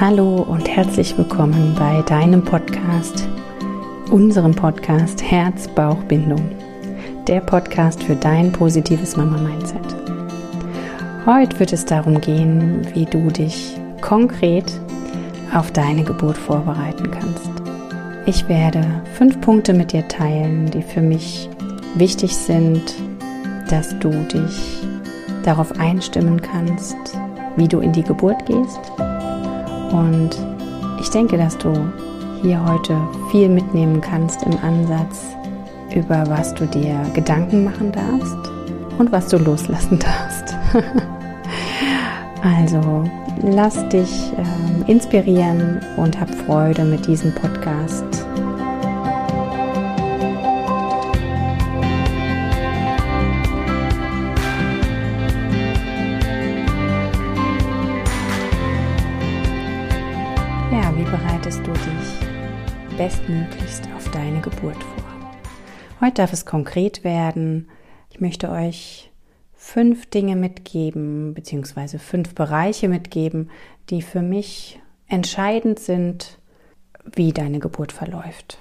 Hallo und herzlich willkommen bei deinem Podcast, unserem Podcast Herz-Bauch-Bindung, der Podcast für dein positives Mama-Mindset. Heute wird es darum gehen, wie du dich konkret auf deine Geburt vorbereiten kannst. Ich werde fünf Punkte mit dir teilen, die für mich wichtig sind, dass du dich darauf einstimmen kannst, wie du in die Geburt gehst und ich denke, dass du hier heute viel mitnehmen kannst im Ansatz, über was du dir Gedanken machen darfst und was du loslassen darfst. also lass dich äh, inspirieren und hab Freude mit diesem Podcast. Bestmöglichst auf deine Geburt vor. Heute darf es konkret werden. Ich möchte euch fünf Dinge mitgeben, beziehungsweise fünf Bereiche mitgeben, die für mich entscheidend sind, wie deine Geburt verläuft.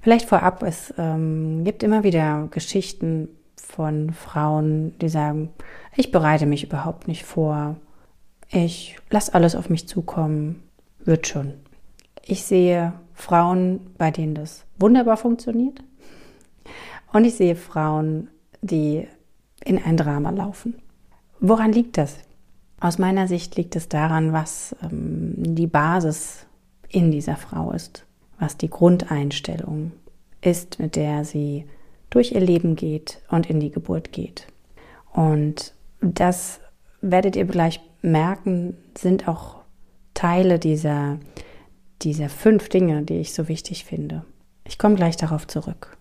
Vielleicht vorab, es ähm, gibt immer wieder Geschichten von Frauen, die sagen, ich bereite mich überhaupt nicht vor, ich lasse alles auf mich zukommen, wird schon. Ich sehe Frauen, bei denen das wunderbar funktioniert. Und ich sehe Frauen, die in ein Drama laufen. Woran liegt das? Aus meiner Sicht liegt es daran, was ähm, die Basis in dieser Frau ist, was die Grundeinstellung ist, mit der sie durch ihr Leben geht und in die Geburt geht. Und das werdet ihr gleich merken, sind auch Teile dieser, dieser fünf Dinge, die ich so wichtig finde. Ich komme gleich darauf zurück.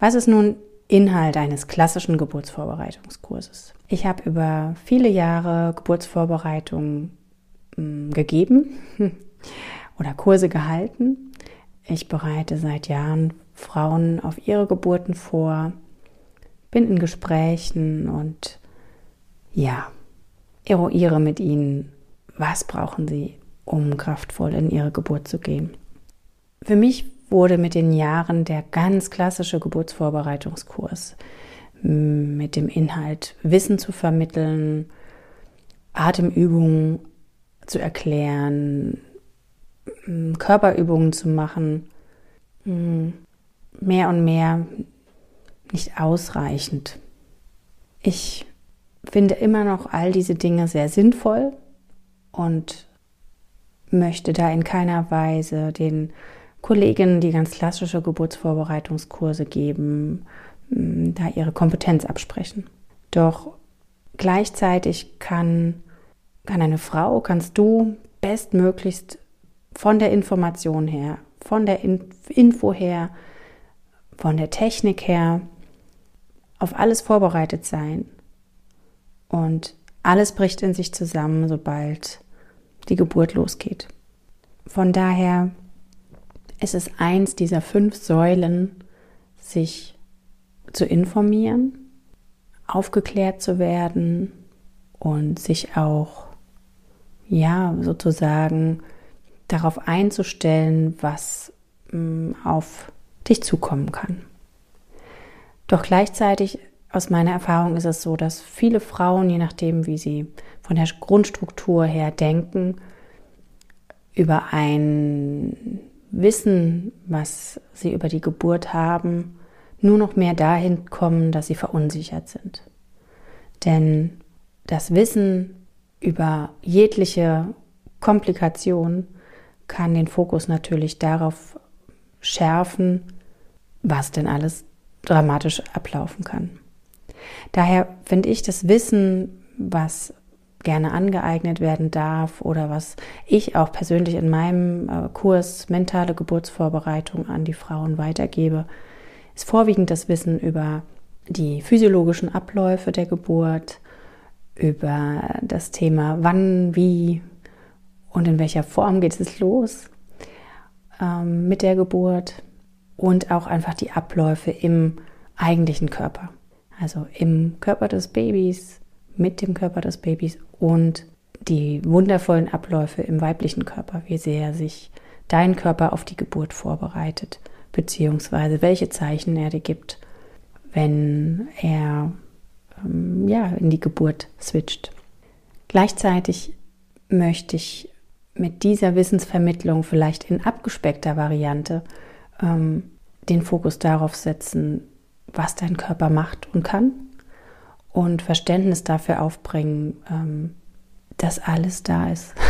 Was ist nun Inhalt eines klassischen Geburtsvorbereitungskurses? Ich habe über viele Jahre Geburtsvorbereitung hm, gegeben oder Kurse gehalten. Ich bereite seit Jahren Frauen auf ihre Geburten vor, bin in Gesprächen und ja, eruiere mit ihnen, was brauchen sie, um kraftvoll in ihre Geburt zu gehen. Für mich wurde mit den Jahren der ganz klassische Geburtsvorbereitungskurs mit dem Inhalt Wissen zu vermitteln, Atemübungen zu erklären, Körperübungen zu machen, mehr und mehr nicht ausreichend. Ich finde immer noch all diese Dinge sehr sinnvoll, und möchte da in keiner Weise den Kolleginnen, die ganz klassische Geburtsvorbereitungskurse geben, mm, da ihre Kompetenz absprechen. Doch gleichzeitig kann, kann eine Frau, kannst du bestmöglichst von der Information her, von der Info her, von der Technik her auf alles vorbereitet sein. Und alles bricht in sich zusammen, sobald die Geburt losgeht. Von daher ist es eins dieser fünf Säulen, sich zu informieren, aufgeklärt zu werden und sich auch, ja, sozusagen darauf einzustellen, was mh, mm, auf dich zukommen kann. Doch gleichzeitig aus meiner Erfahrung ist es so, dass viele Frauen, je nachdem, wie sie von der Grundstruktur her denken, über ein Wissen, was sie über die Geburt haben, nur noch mehr dahin kommen, dass sie verunsichert sind. Denn das Wissen über jegliche Komplikation kann den Fokus natürlich darauf schärfen, was denn alles dramatisch ablaufen kann. Daher finde ich das Wissen, was gerne angeeignet werden darf oder was ich auch persönlich in meinem äh, Kurs mentale Geburtsvorbereitung an die Frauen weitergebe, ist vorwiegend das Wissen über die physiologischen Abläufe der Geburt, über das Thema wann, wie und in welcher Form geht es los ähm, mit der Geburt und auch einfach die Abläufe im eigentlichen Körper also im Körper des Babys, mit dem Körper des Babys und die wundervollen Abläufe im weiblichen Körper, wie sehr sich dein Körper auf die Geburt vorbereitet, beziehungsweise welche Zeichen er dir gibt, wenn er ähm, ja, in die Geburt switcht. Gleichzeitig möchte ich mit dieser Wissensvermittlung vielleicht in abgespeckter Variante ähm, den Fokus darauf setzen, was dein Körper macht und kann und Verständnis dafür aufbringen, ähm, dass alles da ist.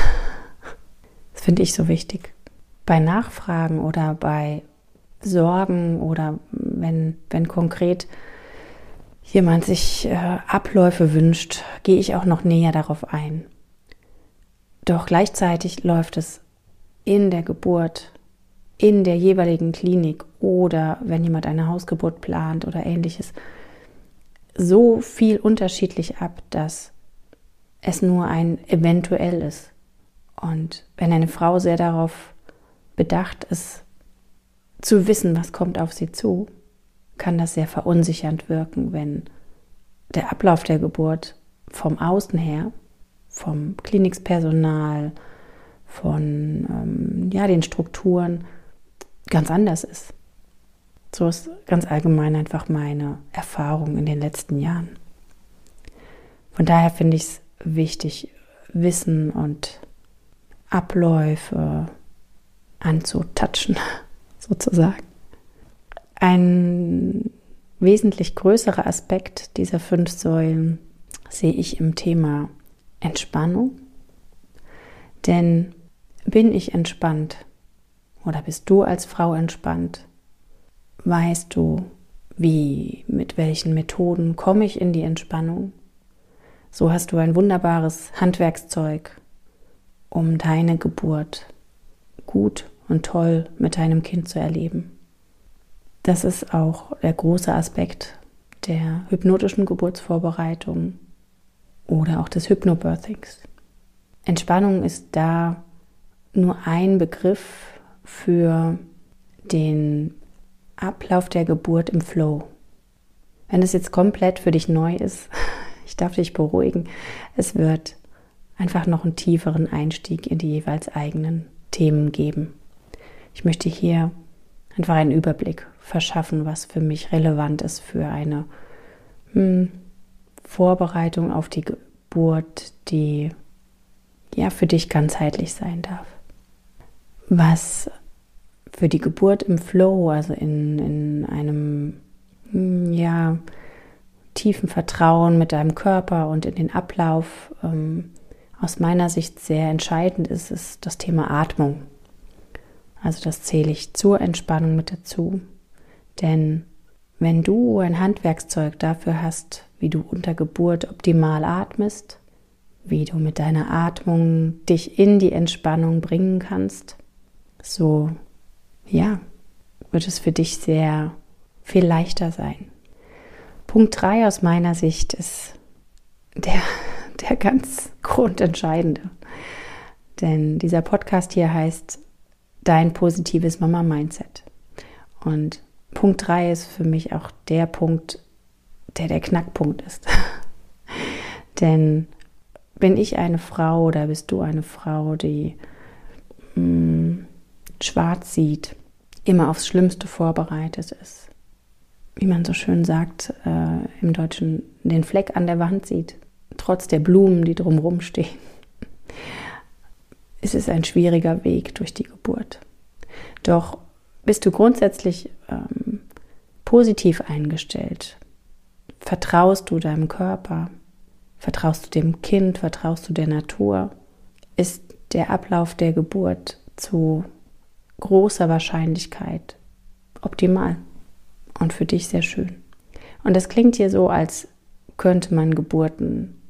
Das finde ich so wichtig. Bei Nachfragen oder bei Sorgen oder wenn, wenn konkret jemand sich äh, Abläufe wünscht, gehe ich auch noch näher darauf ein. Doch gleichzeitig läuft es in der Geburt, in der jeweiligen Klinik oder wenn jemand eine Hausgeburt plant oder ähnliches, so viel unterschiedlich ab, dass es nur ein eventuell ist. Und wenn eine Frau sehr darauf bedacht ist, zu wissen, was kommt auf sie zu, kann das sehr verunsichernd wirken, wenn der Ablauf der Geburt vom Außen her, vom Klinikpersonal, von ähm, ja, den Strukturen ganz anders ist. So ist ganz allgemein einfach meine Erfahrung in den letzten Jahren. Von daher finde ich es wichtig, Wissen und Abläufe anzutatschen, sozusagen. Ein wesentlich größerer Aspekt dieser fünf Säulen sehe ich im Thema Entspannung. Denn bin ich entspannt oder bist du als Frau entspannt, weißt du, wie, mit welchen Methoden komme ich in die Entspannung. So hast du ein wunderbares Handwerkszeug, um deine Geburt gut und toll mit deinem Kind zu erleben. Das ist auch der große Aspekt der hypnotischen Geburtsvorbereitung oder auch des Hypnobirthings. Entspannung ist da nur ein Begriff für den Ablauf der Geburt im Flow. Wenn es jetzt komplett für dich neu ist, ich darf dich beruhigen, es wird einfach noch einen tieferen Einstieg in die jeweils eigenen Themen geben. Ich möchte hier einfach einen Überblick verschaffen, was für mich relevant ist für eine hm, Vorbereitung auf die Geburt, die ja für dich ganzheitlich sein darf. Was für die Geburt im Flow, also in, in einem hm, ja, tiefen Vertrauen mit deinem Körper und in den Ablauf ähm, aus meiner Sicht sehr entscheidend ist, ist das Thema Atmung. Also das zähle ich zur Entspannung mit dazu. Denn wenn du ein Handwerkszeug dafür hast, wie du unter Geburt optimal atmest, wie du mit deiner Atmung dich in die Entspannung bringen kannst, so ja, wird es für dich sehr viel leichter sein. Punkt 3 aus meiner Sicht ist der, der ganz grundentscheidende. Denn dieser Podcast hier heißt Dein positives Mama-Mindset. Und Punkt 3 ist für mich auch der Punkt, der der Knackpunkt ist. Denn bin ich eine Frau oder bist du eine Frau, die mh, mm, schwarz sieht, immer aufs Schlimmste vorbereitet ist, wie man so schön sagt äh, im Deutschen, den Fleck an der Wand sieht, trotz der Blumen, die drumherum stehen. Es ist ein schwieriger Weg durch die Geburt. Doch bist du grundsätzlich ähm, positiv eingestellt, vertraust du deinem Körper, vertraust du dem Kind, vertraust du der Natur, ist der Ablauf der Geburt zu großer Wahrscheinlichkeit optimal und für dich sehr schön. Und das klingt hier so, als könnte man Geburten,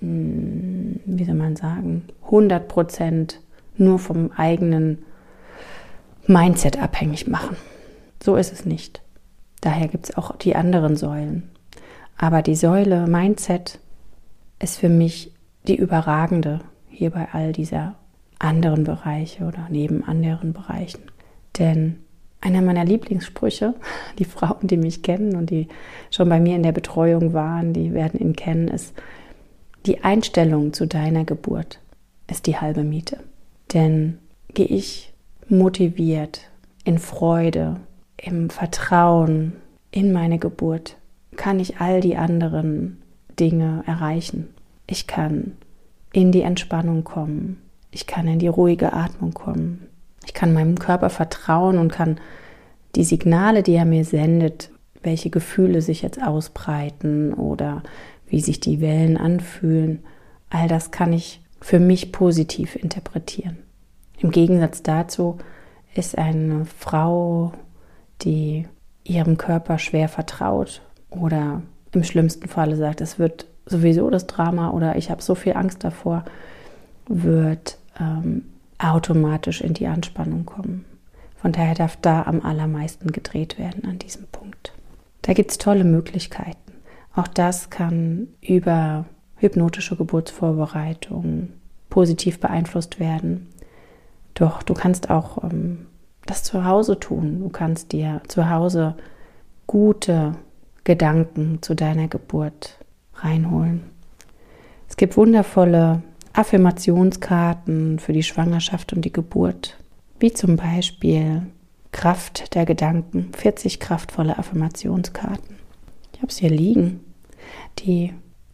hm, wie soll man sagen, 100 Prozent nur vom eigenen Mindset abhängig machen. So ist es nicht. Daher gibt es auch die anderen Säulen. Aber die Säule Mindset ist für mich die überragende hier bei all dieser anderen Bereiche oder neben anderen Bereichen. Denn einer meiner Lieblingssprüche, die Frauen, die mich kennen und die schon bei mir in der Betreuung waren, die werden ihn kennen, ist, die Einstellung zu deiner Geburt ist die halbe Miete. Denn gehe ich motiviert, in Freude, im Vertrauen in meine Geburt, kann ich all die anderen Dinge erreichen. Ich kann in die Entspannung kommen. Ich kann in die ruhige Atmung kommen. Ich kann meinem Körper vertrauen und kann die Signale, die er mir sendet, welche Gefühle sich jetzt ausbreiten oder wie sich die Wellen anfühlen, all das kann ich für mich positiv interpretieren. Im Gegensatz dazu ist eine Frau, die ihrem Körper schwer vertraut oder im schlimmsten Falle sagt, es wird sowieso das Drama oder ich habe so viel Angst davor, wird ähm, automatisch in die Anspannung kommen. Von daher darf da am allermeisten gedreht werden an diesem Punkt. Da gibt es tolle Möglichkeiten. Auch das kann über hypnotische Geburtsvorbereitung positiv beeinflusst werden. Doch du kannst auch ähm, das zu Hause tun. Du kannst dir zu Hause gute Gedanken zu deiner Geburt reinholen. Es gibt wundervolle Affirmationskarten für die Schwangerschaft und die Geburt, wie zum Beispiel Kraft der Gedanken, 40 kraftvolle Affirmationskarten. Ich habe es hier liegen. Die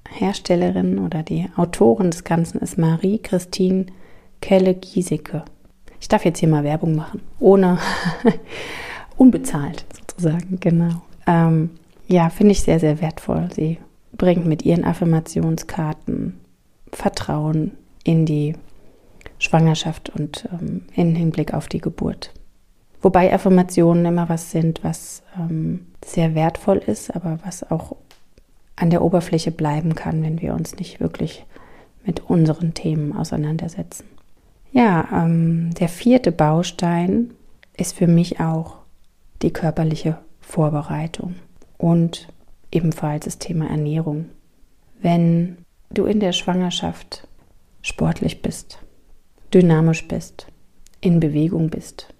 Herstellerin oder die Autorin des Ganzen ist Marie-Christine Kelle-Giesecke. Ich darf jetzt hier mal Werbung machen, ohne unbezahlt sozusagen, genau. Ähm, ja, finde ich sehr, sehr wertvoll. Sie bringt mit ihren Affirmationskarten Vertrauen in die Schwangerschaft und ähm, in Hinblick auf die Geburt. Wobei Affirmationen immer was sind, was ähm, sehr wertvoll ist, aber was auch an der Oberfläche bleiben kann, wenn wir uns nicht wirklich mit unseren Themen auseinandersetzen. Ja, ähm, der vierte Baustein ist für mich auch die körperliche Vorbereitung und ebenfalls das Thema Ernährung. Wenn du in der Schwangerschaft sportlich bist, dynamisch bist, in Bewegung bist,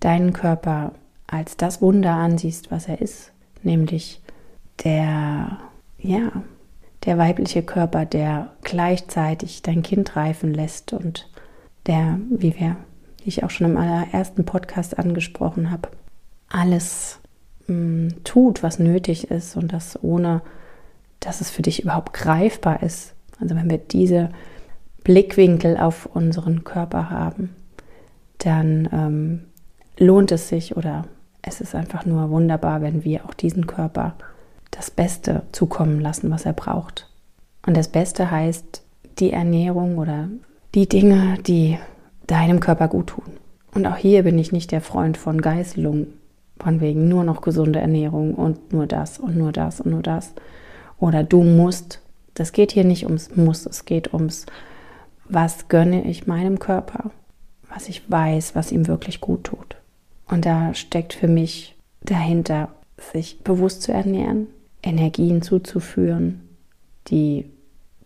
deinen Körper als das Wunder ansiehst, was er ist, nämlich der, ja, der weibliche Körper, der gleichzeitig dein Kind reifen lässt und der, wie wir, wie ich auch schon im allerersten Podcast angesprochen habe, alles mh, mm, tut, was nötig ist und das ohne, dass es für dich überhaupt greifbar ist. Also wenn wir diese Blickwinkel auf unseren Körper haben, dann ähm, lohnt es sich oder es ist einfach nur wunderbar, wenn wir auch diesen Körper das Beste zukommen lassen, was er braucht. Und das Beste heißt die Ernährung oder die Dinge, die deinem Körper gut tun. Und auch hier bin ich nicht der Freund von Geißelung, von wegen nur noch gesunde Ernährung und nur das und nur das und nur das. Oder du musst. Das geht hier nicht ums Muss, es geht ums, was gönne ich meinem Körper, was ich weiß, was ihm wirklich gut tut. Und da steckt für mich dahinter, sich bewusst zu ernähren, Energien zuzuführen, die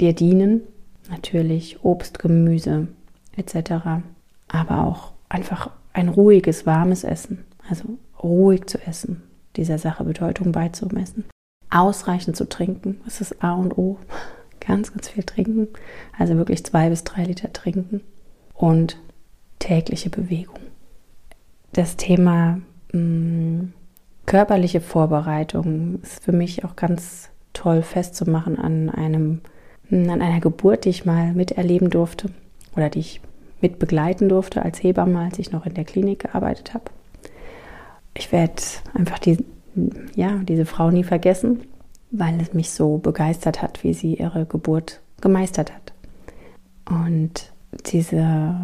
dir dienen, natürlich Obst, Gemüse etc., aber auch einfach ein ruhiges, warmes Essen, also ruhig zu essen, dieser Sache Bedeutung beizumessen. Ausreichend zu trinken, das ist A und O. Ganz, ganz viel trinken, also wirklich zwei bis drei Liter trinken und tägliche Bewegung. Das Thema mh, mm, körperliche Vorbereitung ist für mich auch ganz toll festzumachen an einem mm, an einer Geburt, die ich mal miterleben durfte oder die ich mit begleiten durfte als Hebamme, als ich noch in der Klinik gearbeitet habe. Ich werde einfach die, ja, diese Frau nie vergessen, weil es mich so begeistert hat, wie sie ihre Geburt gemeistert hat. Und diese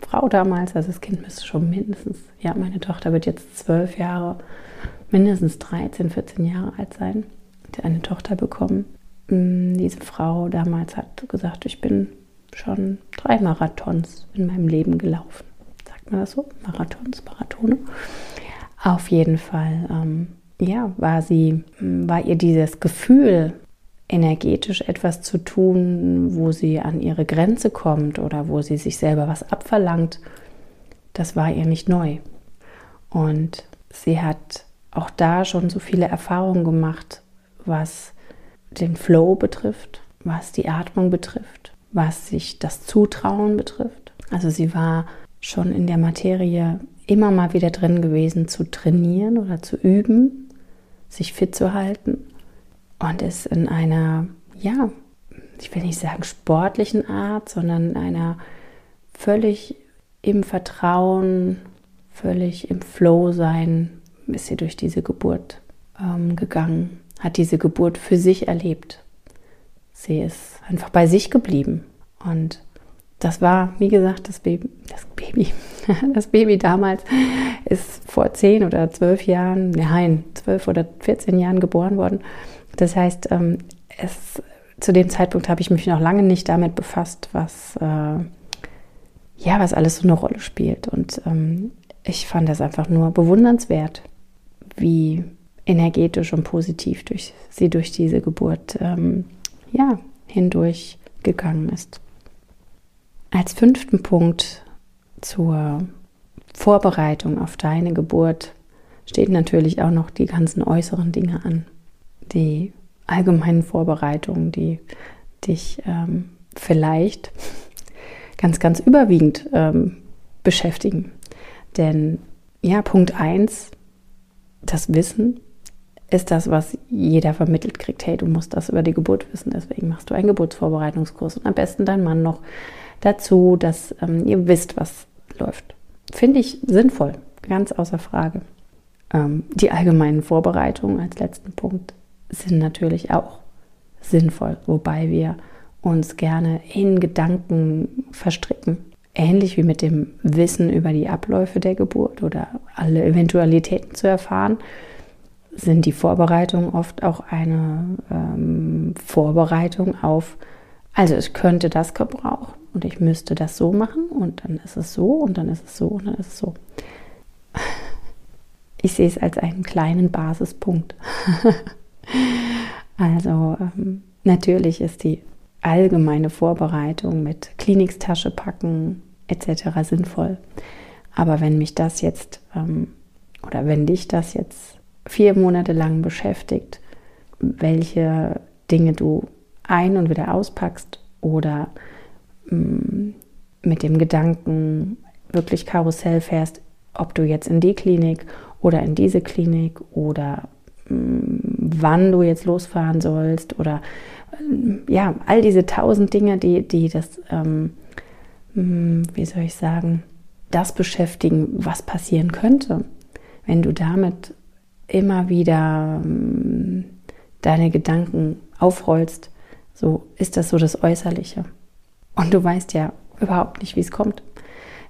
Frau damals, also das Kind müsste schon mindestens, ja, meine Tochter wird jetzt zwölf Jahre, mindestens 13, 14 Jahre alt sein, hat eine Tochter bekommen. Mm, diese Frau damals hat gesagt, ich bin schon drei Marathons in meinem Leben gelaufen. Sagt man das so? Marathons, Marathone. Auf jeden Fall, ähm, ja, war sie, war ihr dieses Gefühl, energetisch etwas zu tun, wo sie an ihre Grenze kommt oder wo sie sich selber was abverlangt, das war ihr nicht neu. Und sie hat auch da schon so viele Erfahrungen gemacht, was den Flow betrifft, was die Atmung betrifft, was sich das Zutrauen betrifft. Also sie war schon in der Materie immer mal wieder drin gewesen, zu trainieren oder zu üben, sich fit zu halten und ist in einer, ja, ich will nicht sagen sportlichen Art, sondern in einer völlig im Vertrauen, völlig im Flow sein, ist sie durch diese Geburt ähm, gegangen, hat diese Geburt für sich erlebt. Sie ist einfach bei sich geblieben und das war, wie gesagt, das Baby, das Baby, das Baby damals ist vor zehn oder zwölf Jahren, nein, zwölf oder 14 Jahren geboren worden. Das heißt, ähm, es, zu dem Zeitpunkt habe ich mich noch lange nicht damit befasst, was, äh, ja, was alles so eine Rolle spielt. Und ähm, ich fand das einfach nur bewundernswert, wie energetisch und positiv durch, sie durch diese Geburt ähm, ja, hindurch gegangen ist. Als fünften Punkt zur Vorbereitung auf deine Geburt steht natürlich auch noch die ganzen äußeren Dinge an. Die allgemeinen Vorbereitungen, die dich ähm, vielleicht ganz, ganz überwiegend ähm, beschäftigen. Denn ja, Punkt 1, das Wissen ist das, was jeder vermittelt kriegt. Hey, du musst das über die Geburt wissen, deswegen machst du einen Geburtsvorbereitungskurs und am besten dein Mann noch dazu, dass ähm, ihr wisst, was läuft. Finde ich sinnvoll, ganz außer Frage. Ähm, die allgemeinen Vorbereitungen als letzten Punkt sind natürlich auch sinnvoll, wobei wir uns gerne in Gedanken verstricken. Ähnlich wie mit dem Wissen über die Abläufe der Geburt oder alle Eventualitäten zu erfahren, sind die Vorbereitungen oft auch eine ähm, Vorbereitung auf, also ich könnte das gebrauchen und ich müsste das so machen und dann ist es so und dann ist es so und dann ist es so. Ich sehe es als einen kleinen Basispunkt. also ähm, natürlich ist die allgemeine Vorbereitung mit Kliniktasche packen etc. sinnvoll. Aber wenn mich das jetzt ähm, oder wenn dich das jetzt vier Monate lang beschäftigt, welche Dinge du ein- und wieder auspackst oder mit dem Gedanken wirklich Karussell fährst, ob du jetzt in die Klinik oder in diese Klinik oder mm, wann du jetzt losfahren sollst oder mm, ja, all diese tausend Dinge, die, die das, ähm, wie soll ich sagen, das beschäftigen, was passieren könnte, wenn du damit immer wieder deine Gedanken aufrollst, so ist das so das Äußerliche. Und du weißt ja überhaupt nicht, wie es kommt.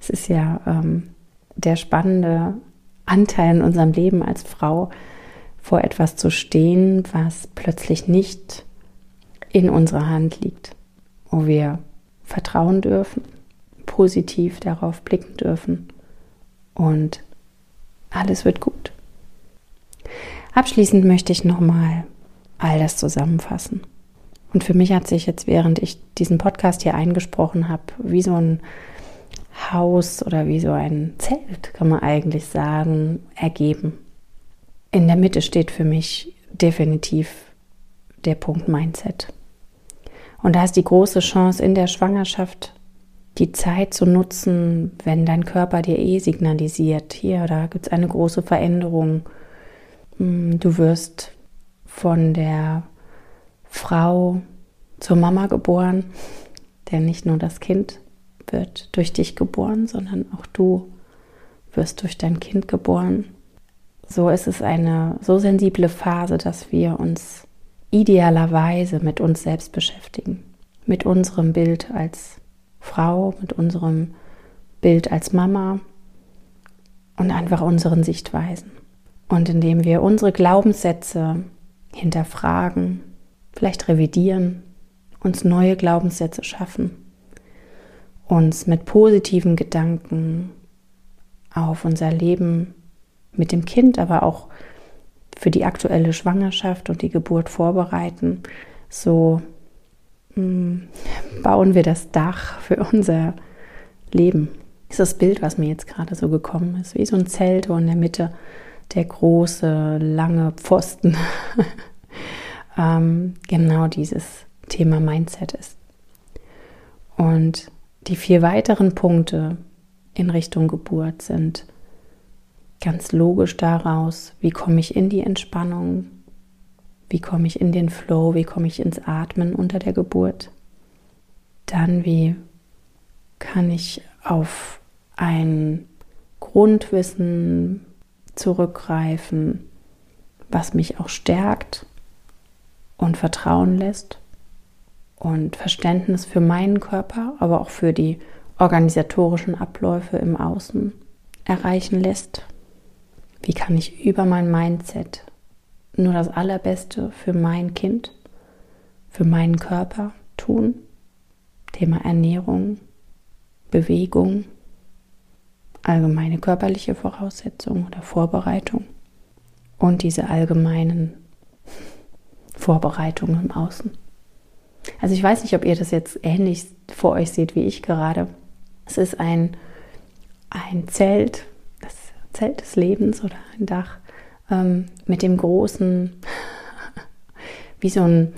Es ist ja ähm, der spannende Anteil in unserem Leben als Frau, vor etwas zu stehen, was plötzlich nicht in unserer Hand liegt, wo wir vertrauen dürfen, positiv darauf blicken dürfen und alles wird gut. Abschließend möchte ich nochmal all das zusammenfassen. Und für mich hat sich jetzt, während ich diesen Podcast hier eingesprochen habe, wie so ein Haus oder wie so ein Zelt, kann man eigentlich sagen, ergeben. In der Mitte steht für mich definitiv der Punkt Mindset. Und da ist die große Chance in der Schwangerschaft, die Zeit zu nutzen, wenn dein Körper dir eh signalisiert, hier, da gibt es eine große Veränderung. Hm, du wirst von der Frau zur Mama geboren, denn nicht nur das Kind wird durch dich geboren, sondern auch du wirst durch dein Kind geboren. So ist es eine so sensible Phase, dass wir uns idealerweise mit uns selbst beschäftigen, mit unserem Bild als Frau, mit unserem Bild als Mama und einfach unseren Sichtweisen. Und indem wir unsere Glaubenssätze hinterfragen, vielleicht revidieren, uns neue Glaubenssätze schaffen, uns mit positiven Gedanken auf unser Leben mit dem Kind, aber auch für die aktuelle Schwangerschaft und die Geburt vorbereiten, so mh, mm, bauen wir das Dach für unser Leben. Das ist das Bild, was mir jetzt gerade so gekommen ist, wie so ein Zelt, wo in der Mitte der große, lange Pfosten ähm, genau dieses Thema Mindset ist. Und die vier weiteren Punkte in Richtung Geburt sind ganz logisch daraus, wie komme ich in die Entspannung, wie komme ich in den Flow, wie komme ich ins Atmen unter der Geburt. Dann, wie kann ich auf ein Grundwissen zurückgreifen, was mich auch stärkt und vertrauen lässt und Verständnis für meinen Körper, aber auch für die organisatorischen Abläufe im Außen erreichen lässt. Wie kann ich über mein Mindset nur das Allerbeste für mein Kind, für meinen Körper tun? Thema Ernährung, Bewegung, allgemeine körperliche Voraussetzungen oder Vorbereitung und diese allgemeinen Vorbereitungen im Außen. Also ich weiß nicht, ob ihr das jetzt ähnlich vor euch seht wie ich gerade. Es ist ein, ein Zelt, das Zelt des Lebens oder ein Dach ähm, mit dem großen, wie so ein,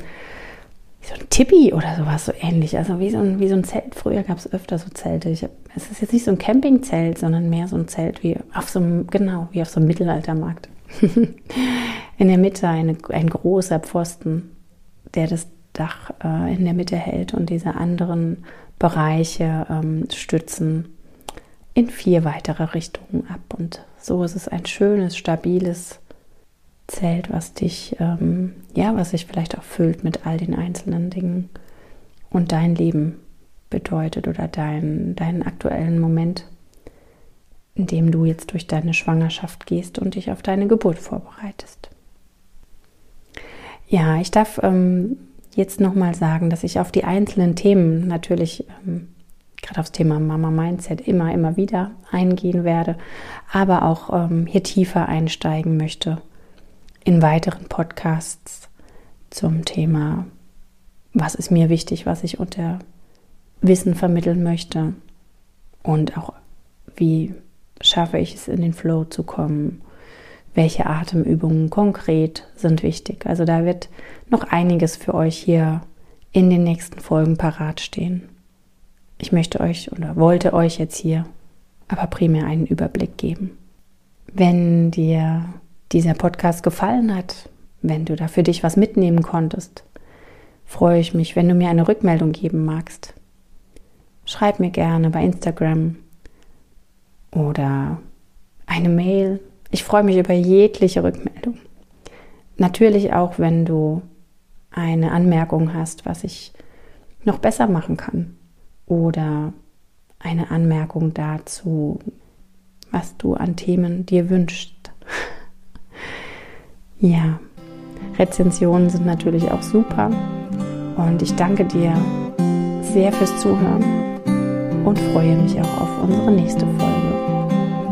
so ein Tippi oder sowas, so ähnlich. Also wie so ein, wie so ein Zelt. Früher gab es öfter so Zelte. Ich hab, es ist jetzt nicht so ein Campingzelt, sondern mehr so ein Zelt wie auf so einem, genau, wie auf so einem Mittelaltermarkt. in der Mitte eine, ein großer Pfosten, der das Dach äh, in der Mitte hält und diese anderen Bereiche ähm, stützen in vier weitere Richtungen ab. Und so ist es ein schönes, stabiles Zelt, was dich, ähm, ja, was sich vielleicht auch füllt mit all den einzelnen Dingen und dein Leben bedeutet oder dein, deinen aktuellen Moment, in dem du jetzt durch deine Schwangerschaft gehst und dich auf deine Geburt vorbereitest. Ja, ich darf ähm, jetzt nochmal sagen, dass ich auf die einzelnen Themen natürlich, ähm, gerade aufs Thema Mama Mindset, immer, immer wieder eingehen werde, aber auch ähm, hier tiefer einsteigen möchte in weiteren Podcasts zum Thema, was ist mir wichtig, was ich unter Wissen vermitteln möchte und auch wie schaffe ich es in den Flow zu kommen, welche Atemübungen konkret sind wichtig. Also da wird noch einiges für euch hier in den nächsten Folgen parat stehen. Ich möchte euch oder wollte euch jetzt hier aber primär einen Überblick geben. Wenn dir dieser Podcast gefallen hat, wenn du da für dich was mitnehmen konntest, freue ich mich, wenn du mir eine Rückmeldung geben magst. Schreib mir gerne bei Instagram oder eine Mail. Ich freue mich über jegliche Rückmeldung. Natürlich auch, wenn du eine Anmerkung hast, was ich noch besser machen kann oder eine Anmerkung dazu, was du an Themen dir wünschst. Ja, Rezensionen sind natürlich auch super. Und ich danke dir sehr fürs Zuhören und freue mich auch auf unsere nächste Folge.